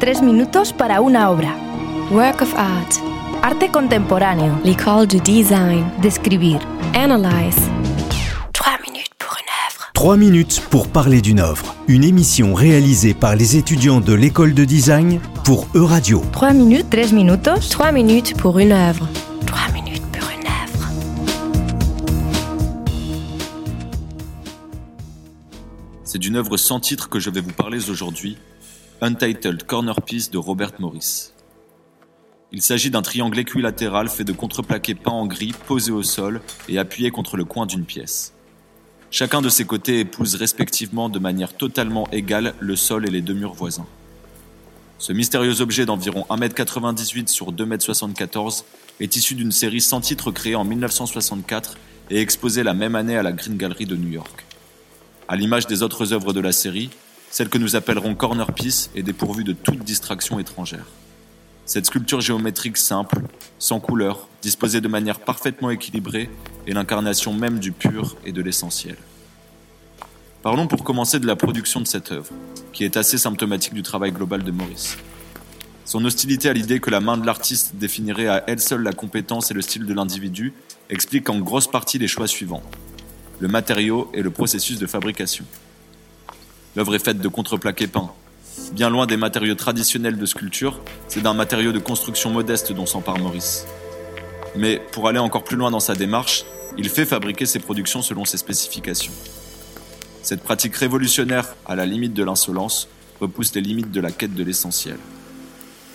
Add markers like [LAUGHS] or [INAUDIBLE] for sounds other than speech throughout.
Tres minutos para una obra. Work of art. Arte contemporáneo. L'école du design. Describir. Analyze. Trois minutes pour une œuvre. Trois minutes pour parler d'une œuvre. Une émission réalisée par les étudiants de l'école de design pour Euradio. Trois minutes, tres minutos. Trois minutes pour une œuvre. Trois minutes pour une œuvre. C'est d'une œuvre sans titre que je vais vous parler aujourd'hui, Untitled Corner Piece de Robert Morris. Il s'agit d'un triangle équilatéral fait de contreplaqués peints en gris posés au sol et appuyés contre le coin d'une pièce. Chacun de ses côtés épouse respectivement de manière totalement égale le sol et les deux murs voisins. Ce mystérieux objet d'environ 1m98 sur 2m74 est issu d'une série sans titre créée en 1964 et exposée la même année à la Green Gallery de New York. À l'image des autres œuvres de la série, celle que nous appellerons Corner Piece est dépourvue de toute distraction étrangère. Cette sculpture géométrique simple, sans couleur, disposée de manière parfaitement équilibrée, est l'incarnation même du pur et de l'essentiel. Parlons pour commencer de la production de cette œuvre, qui est assez symptomatique du travail global de Maurice. Son hostilité à l'idée que la main de l'artiste définirait à elle seule la compétence et le style de l'individu explique en grosse partie les choix suivants. Le matériau et le processus de fabrication. L'œuvre est faite de contreplaqués peints. Bien loin des matériaux traditionnels de sculpture, c'est d'un matériau de construction modeste dont s'empare Maurice. Mais pour aller encore plus loin dans sa démarche, il fait fabriquer ses productions selon ses spécifications. Cette pratique révolutionnaire, à la limite de l'insolence, repousse les limites de la quête de l'essentiel.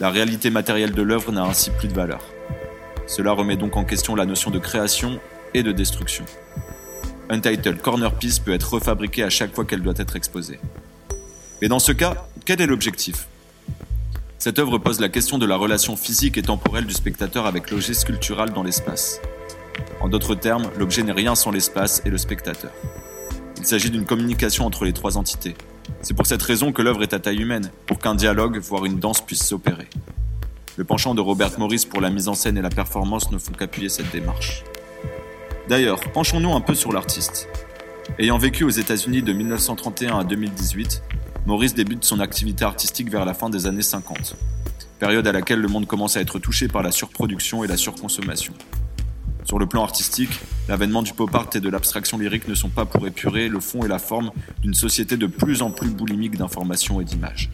La réalité matérielle de l'œuvre n'a ainsi plus de valeur. Cela remet donc en question la notion de création et de destruction. Untitled Corner Piece peut être refabriquée à chaque fois qu'elle doit être exposée. Mais dans ce cas, quel est l'objectif? Cette œuvre pose la question de la relation physique et temporelle du spectateur avec l'objet sculptural dans l'espace. En d'autres termes, l'objet n'est rien sans l'espace et le spectateur. Il s'agit d'une communication entre les trois entités. C'est pour cette raison que l'œuvre est à taille humaine, pour qu'un dialogue, voire une danse puisse s'opérer. Le penchant de Robert Morris pour la mise en scène et la performance ne font qu'appuyer cette démarche. D'ailleurs, penchons-nous un peu sur l'artiste. Ayant vécu aux États-Unis de 1931 à 2018, Maurice débute son activité artistique vers la fin des années 50, période à laquelle le monde commence à être touché par la surproduction et la surconsommation. Sur le plan artistique, l'avènement du pop art et de l'abstraction lyrique ne sont pas pour épurer le fond et la forme d'une société de plus en plus boulimique d'informations et d'images.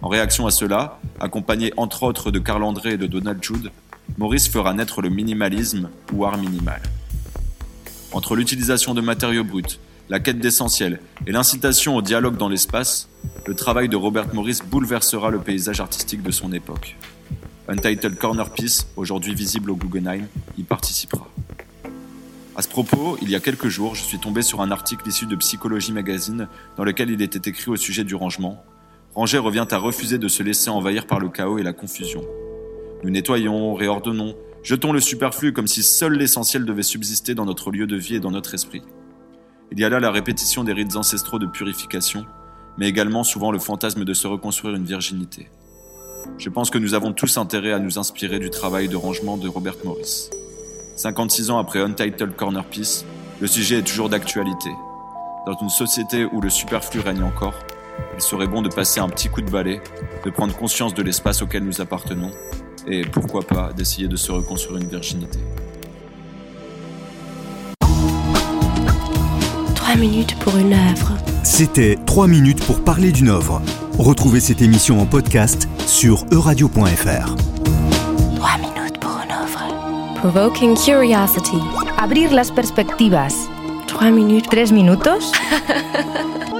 En réaction à cela, accompagné entre autres de Carl André et de Donald Jude, Maurice fera naître le minimalisme ou art minimal. Entre l'utilisation de matériaux bruts, la quête d'essentiel et l'incitation au dialogue dans l'espace, le travail de Robert Morris bouleversera le paysage artistique de son époque. Untitled Corner Piece, aujourd'hui visible au Guggenheim, y participera. À ce propos, il y a quelques jours, je suis tombé sur un article issu de Psychologie Magazine dans lequel il était écrit au sujet du rangement. Ranger revient à refuser de se laisser envahir par le chaos et la confusion. Nous nettoyons, réordonnons, jetons le superflu comme si seul l'essentiel devait subsister dans notre lieu de vie et dans notre esprit. Il y a là la répétition des rites ancestraux de purification, mais également souvent le fantasme de se reconstruire une virginité. Je pense que nous avons tous intérêt à nous inspirer du travail de rangement de Robert Morris. 56 ans après Untitled Corner Piece, le sujet est toujours d'actualité. Dans une société où le superflu règne encore, il serait bon de passer un petit coup de balai, de prendre conscience de l'espace auquel nous appartenons, et pourquoi pas d'essayer de se reconstruire une virginité. Trois minutes pour une œuvre. C'était 3 minutes pour parler d'une œuvre. Retrouvez cette émission en podcast sur euradio.fr. Trois minutes pour une œuvre. Provoking curiosity. Abrir las perspectivas. Trois minutes. Tres minutos. [LAUGHS]